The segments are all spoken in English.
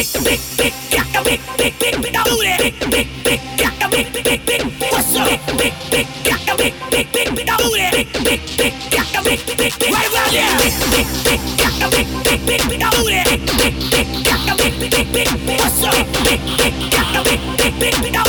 We gotta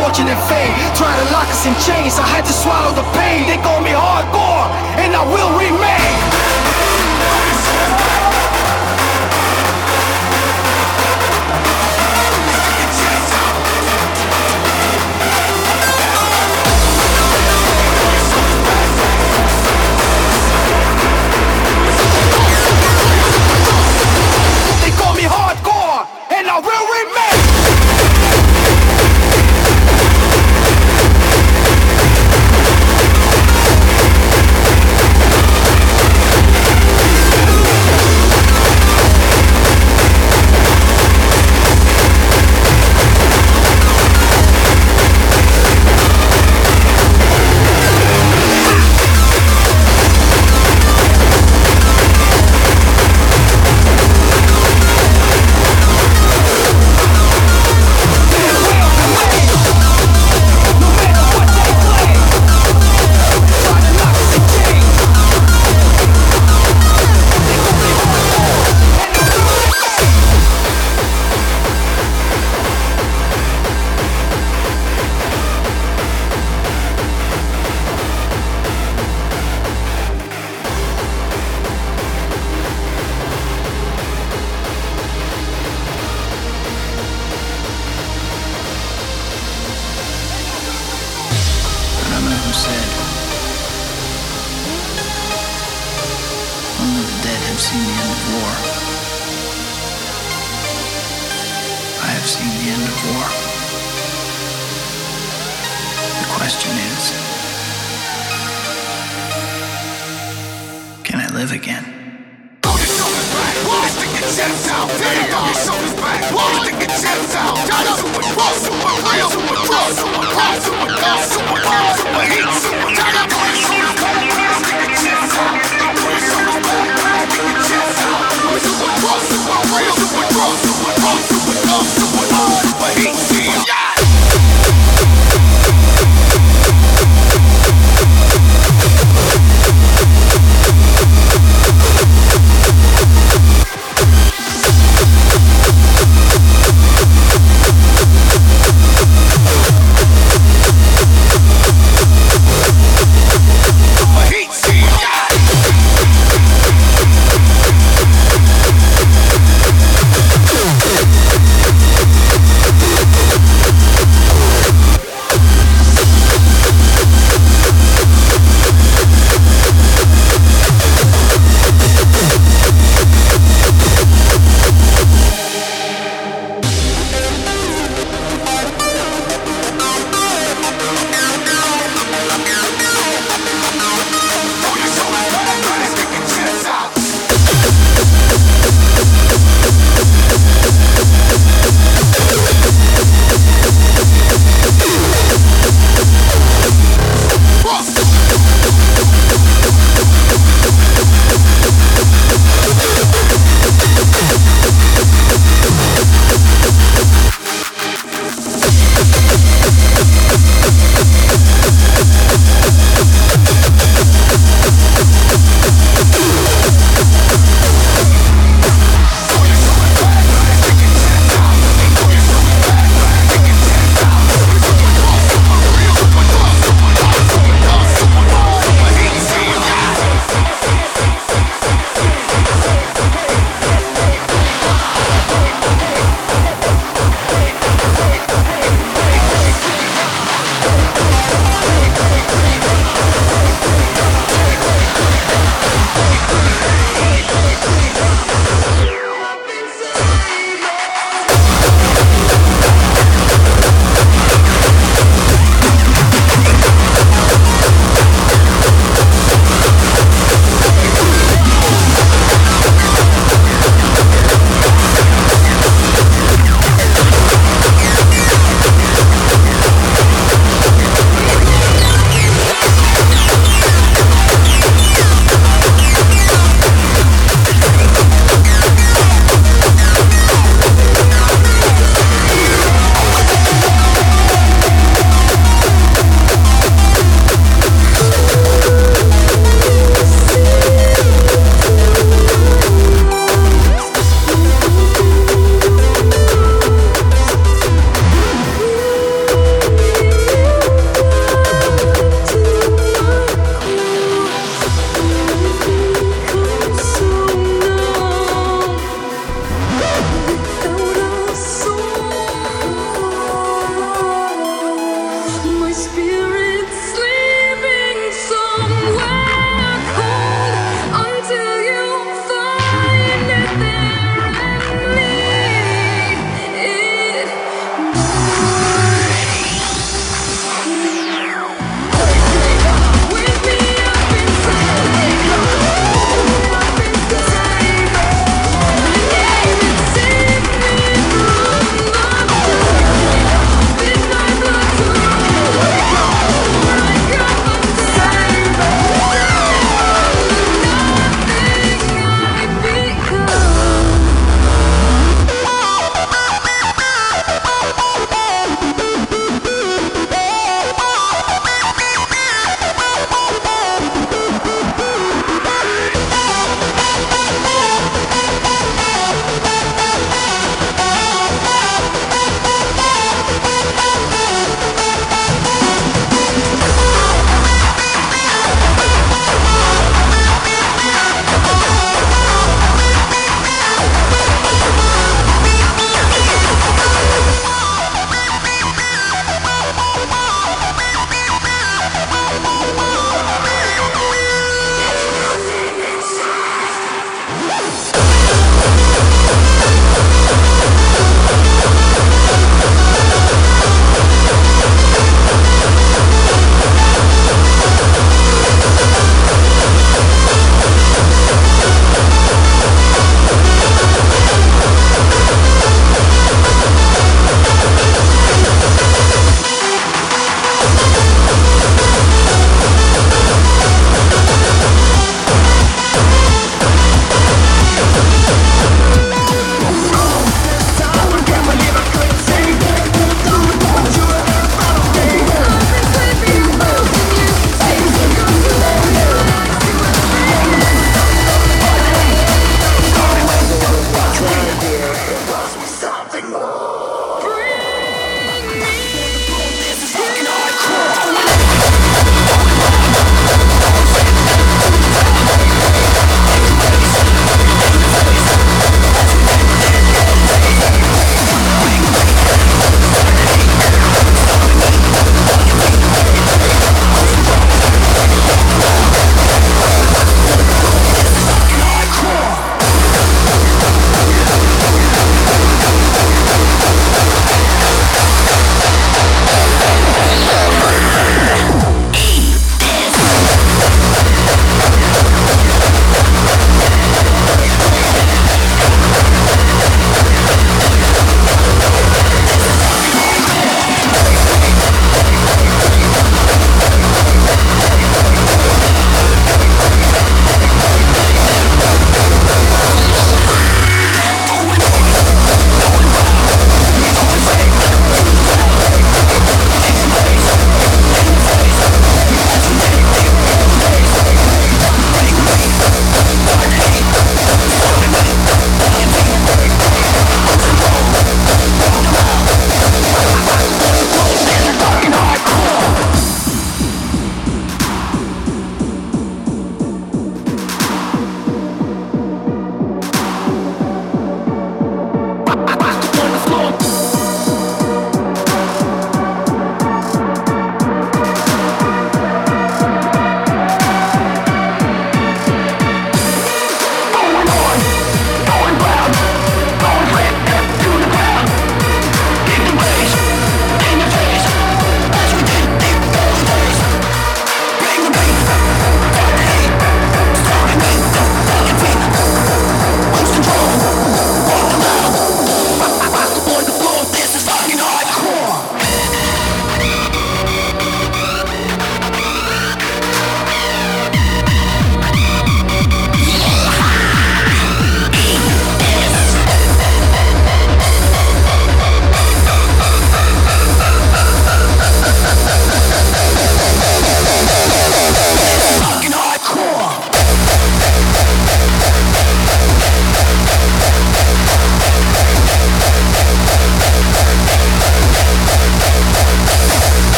fortune and fame. Try to lock us in chains, I had to swallow the pain. They call me hardcore, and I will remain.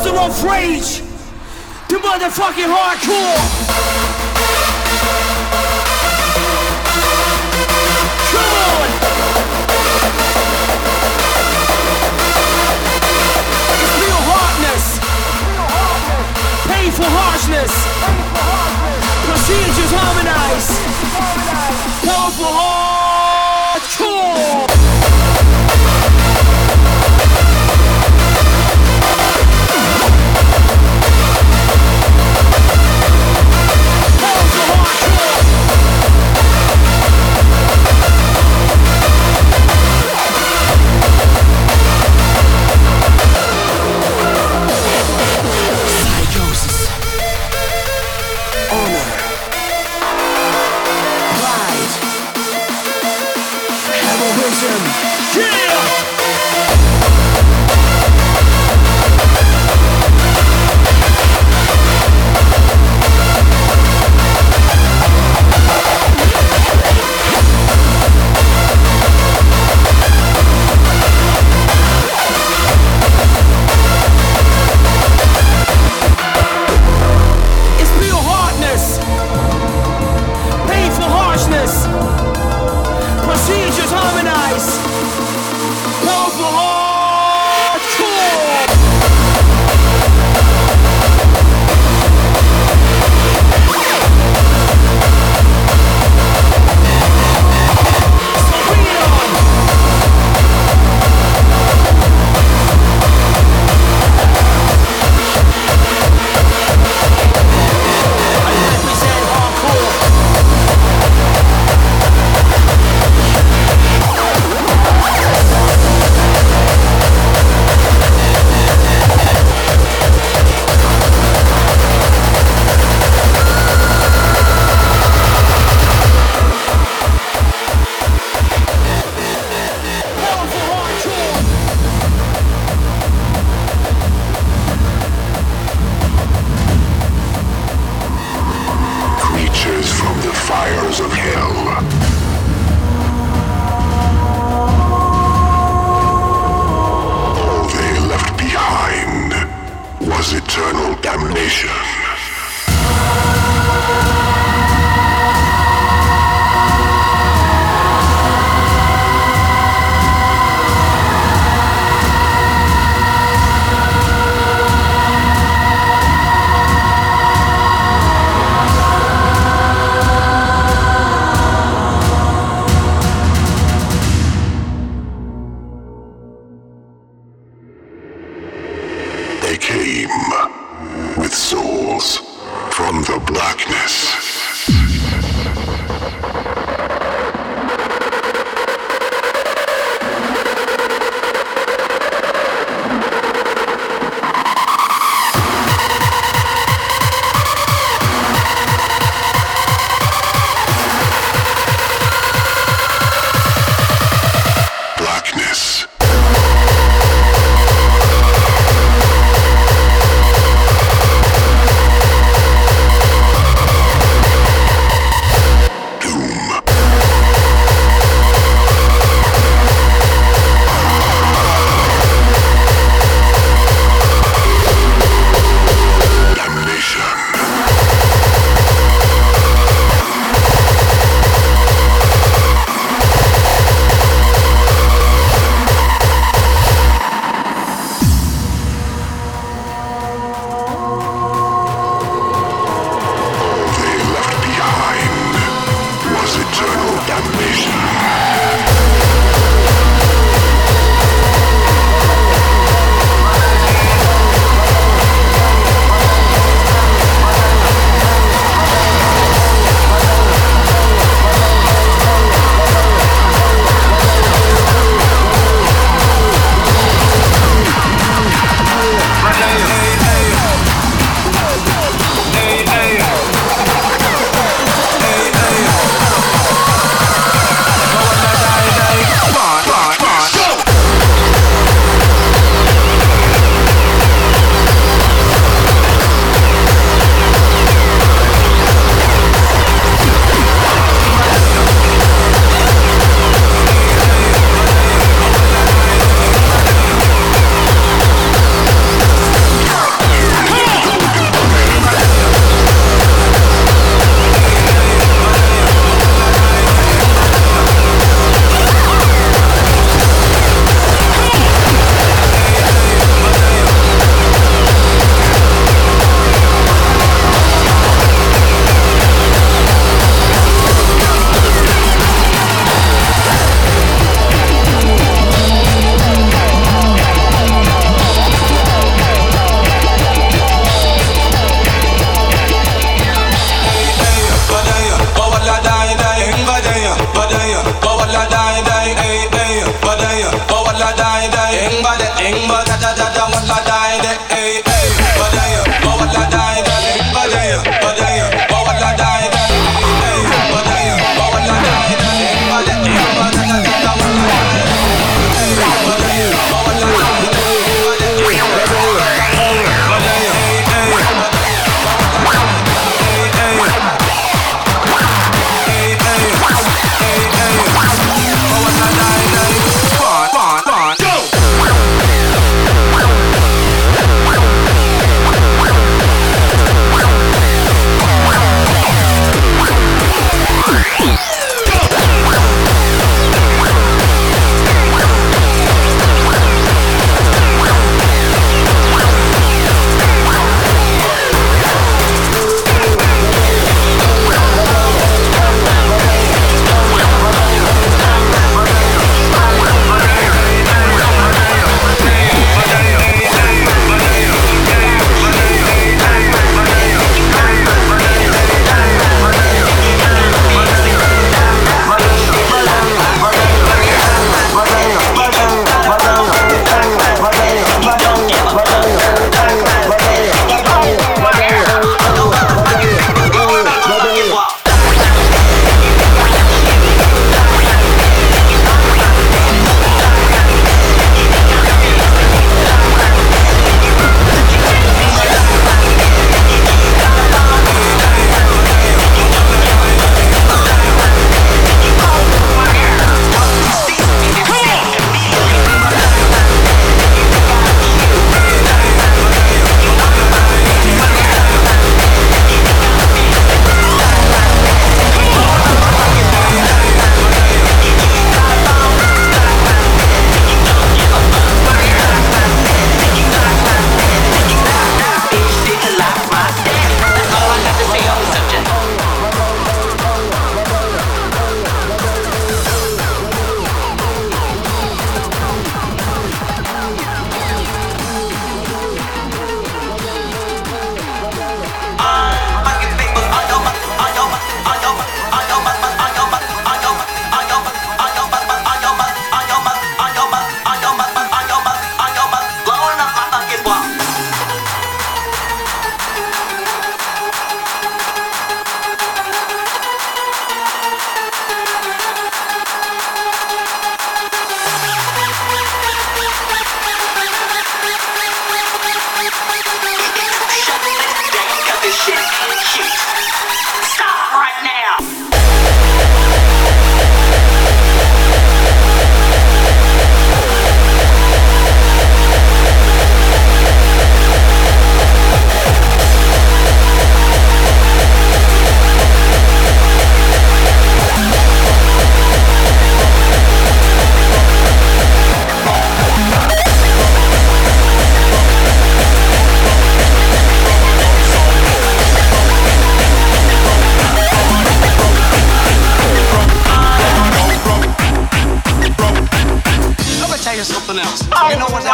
thousand of rage, the motherfucking hardcore. Come on. Real hardness, painful harshness. Procedures harmonize, powerful hard.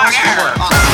Power!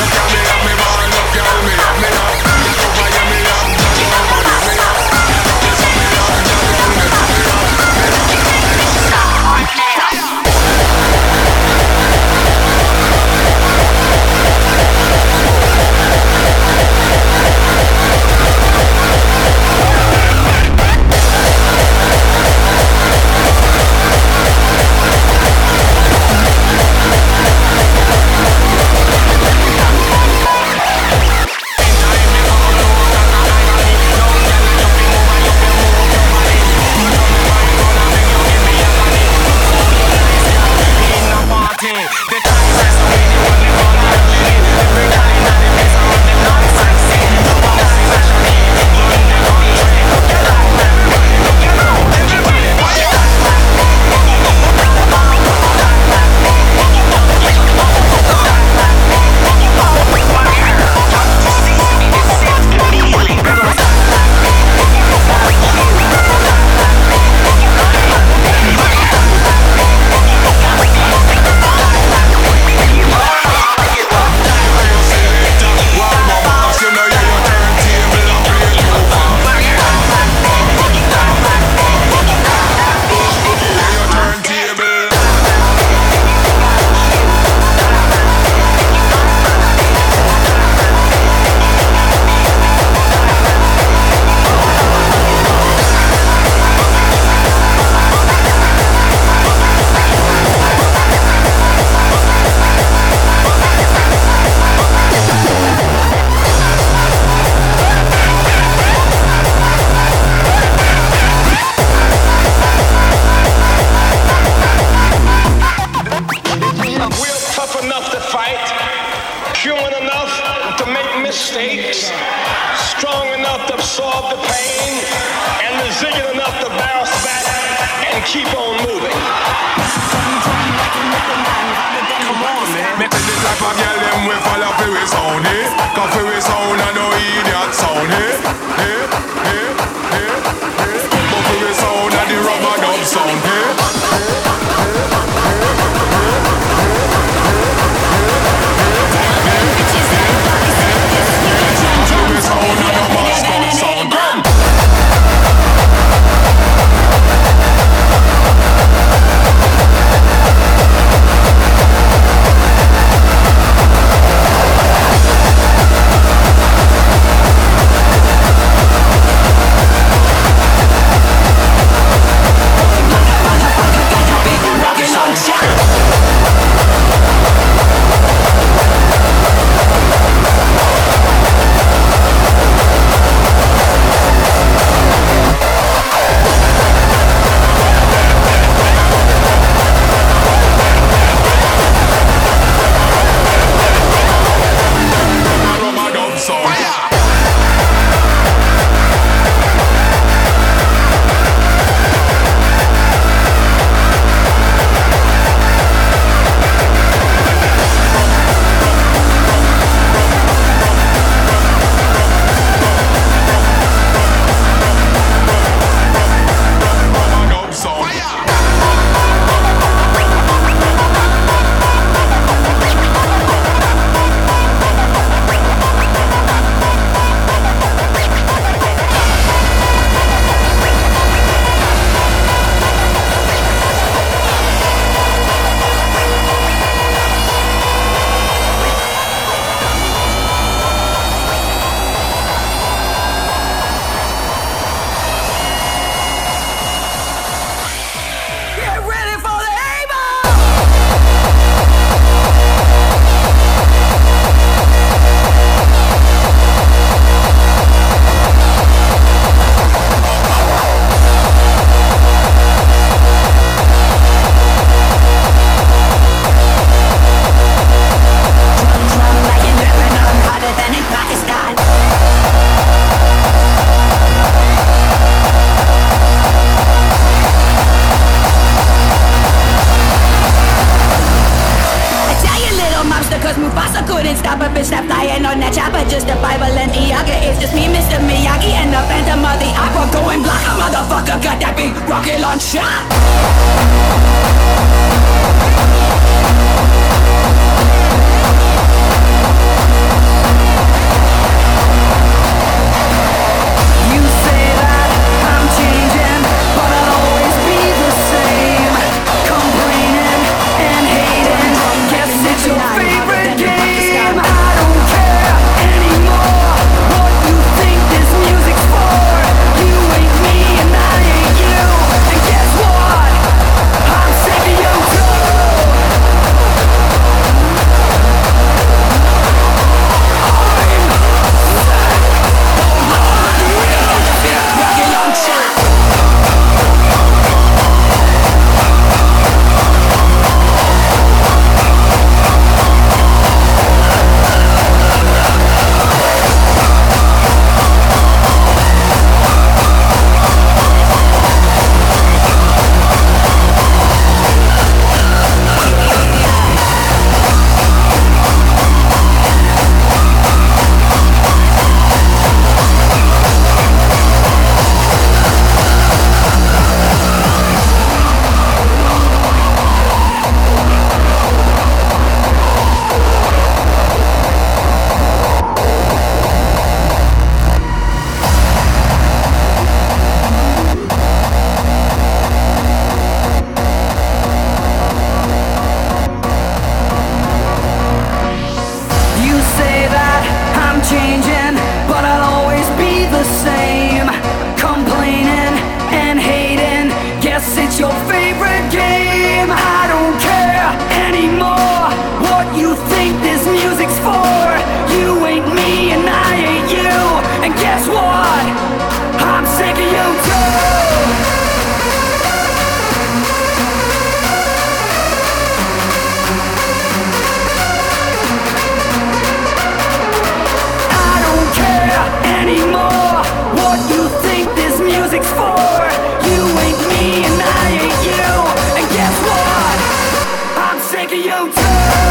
no time.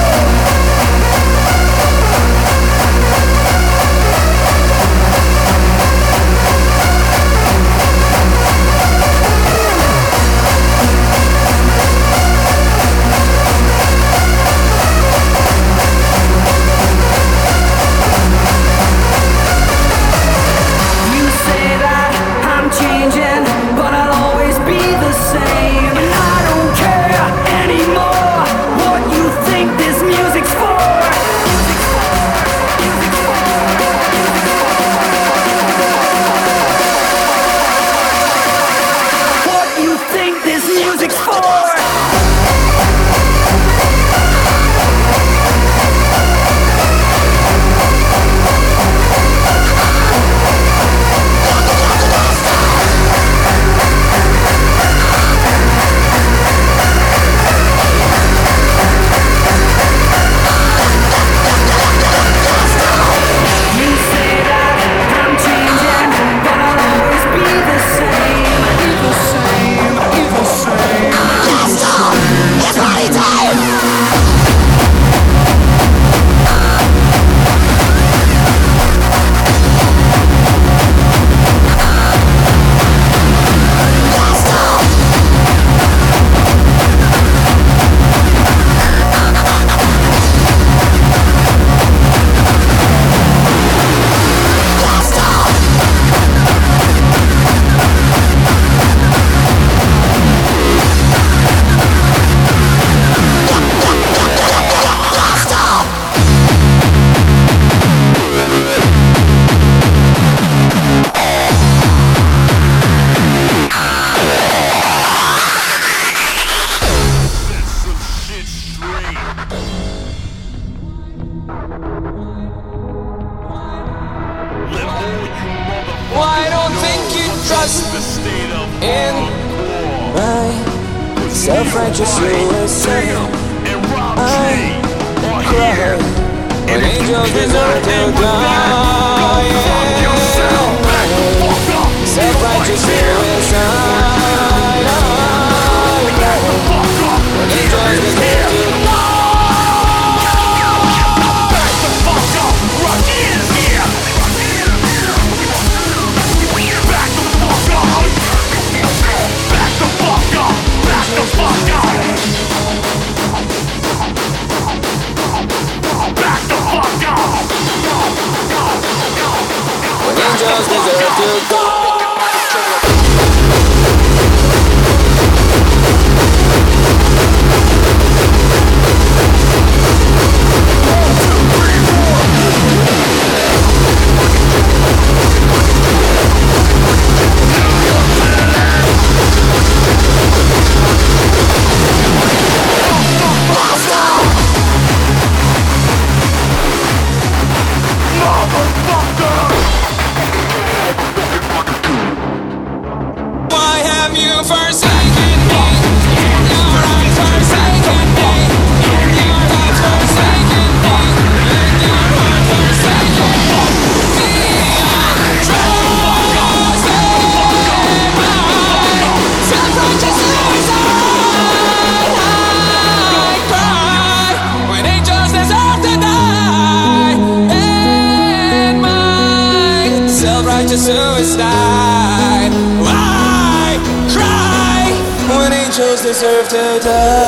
Deserve to die.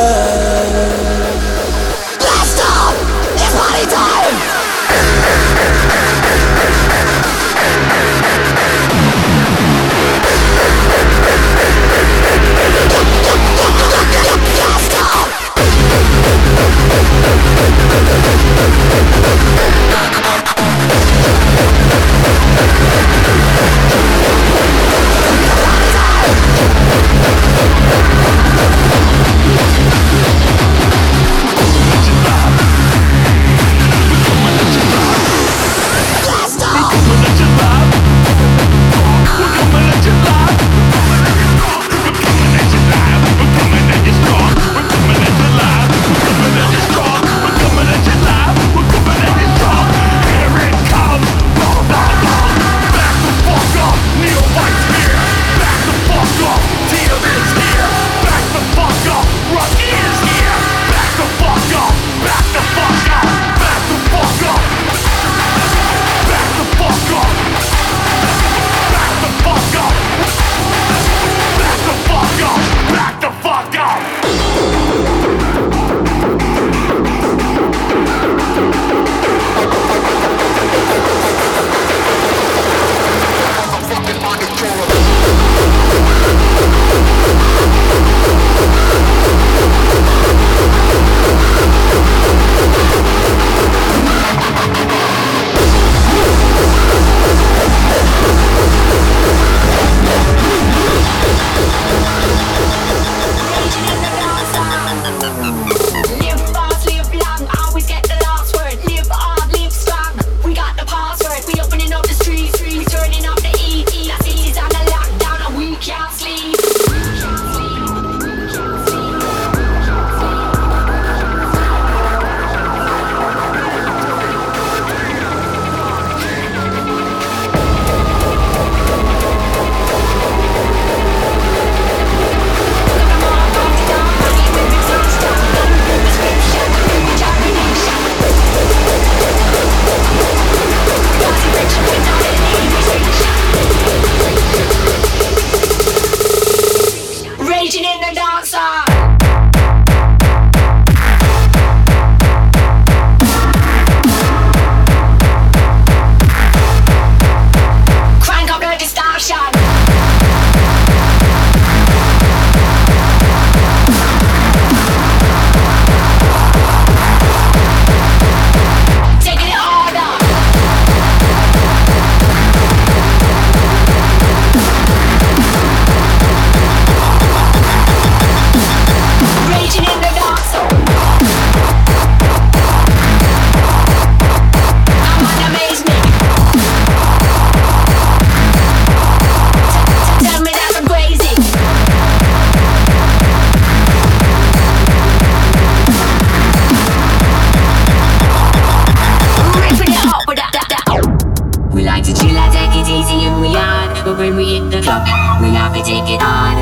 When we hit the club, we love to take it hard.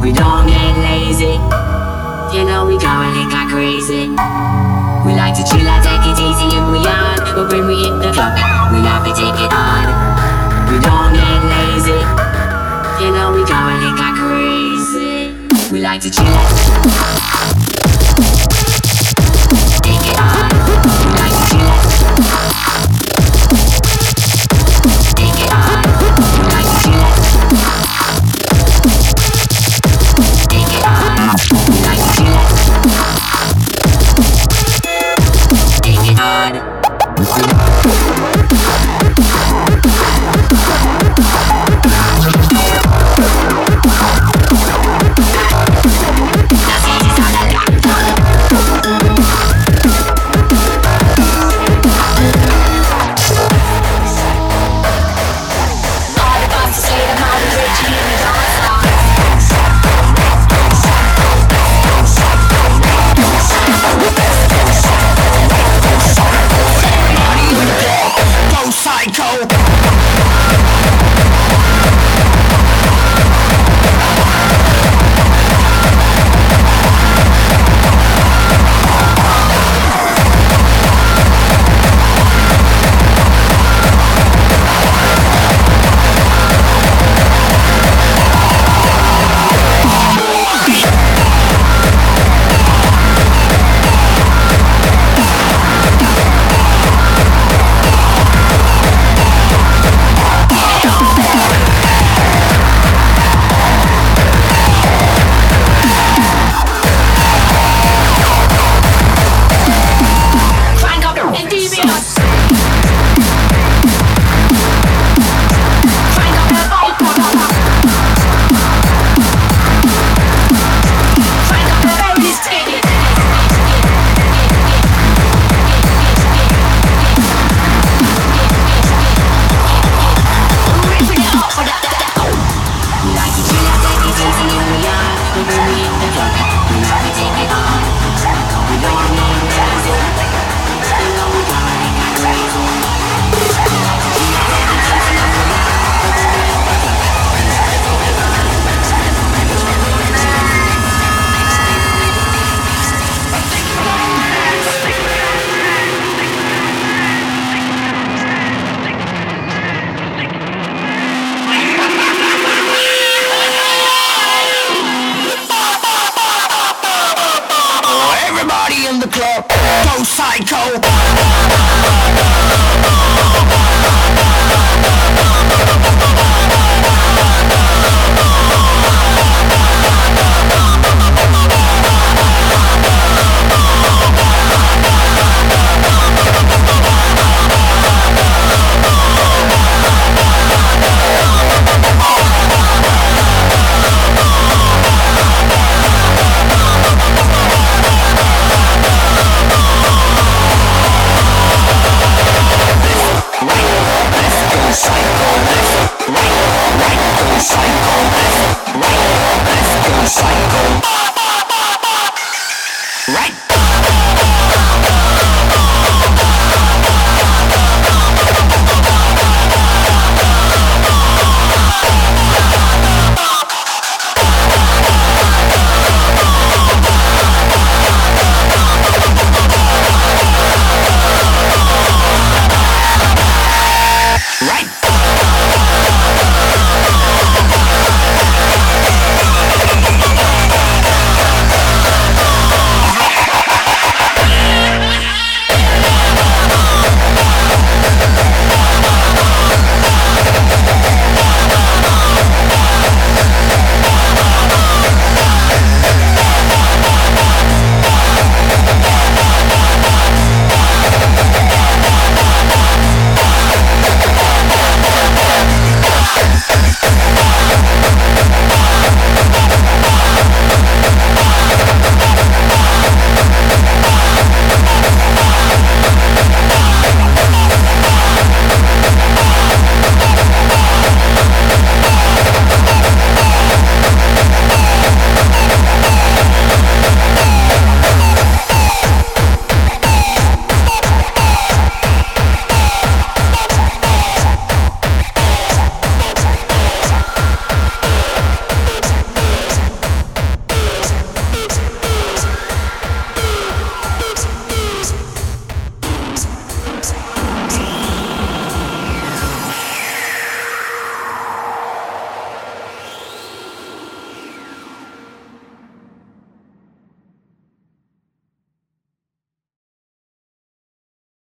We don't get lazy. You know we go and like crazy. We like to chill and take it easy and we on. But when we hit the club, we love to take it hard. We don't get lazy. You know we go and like crazy. We like to chill and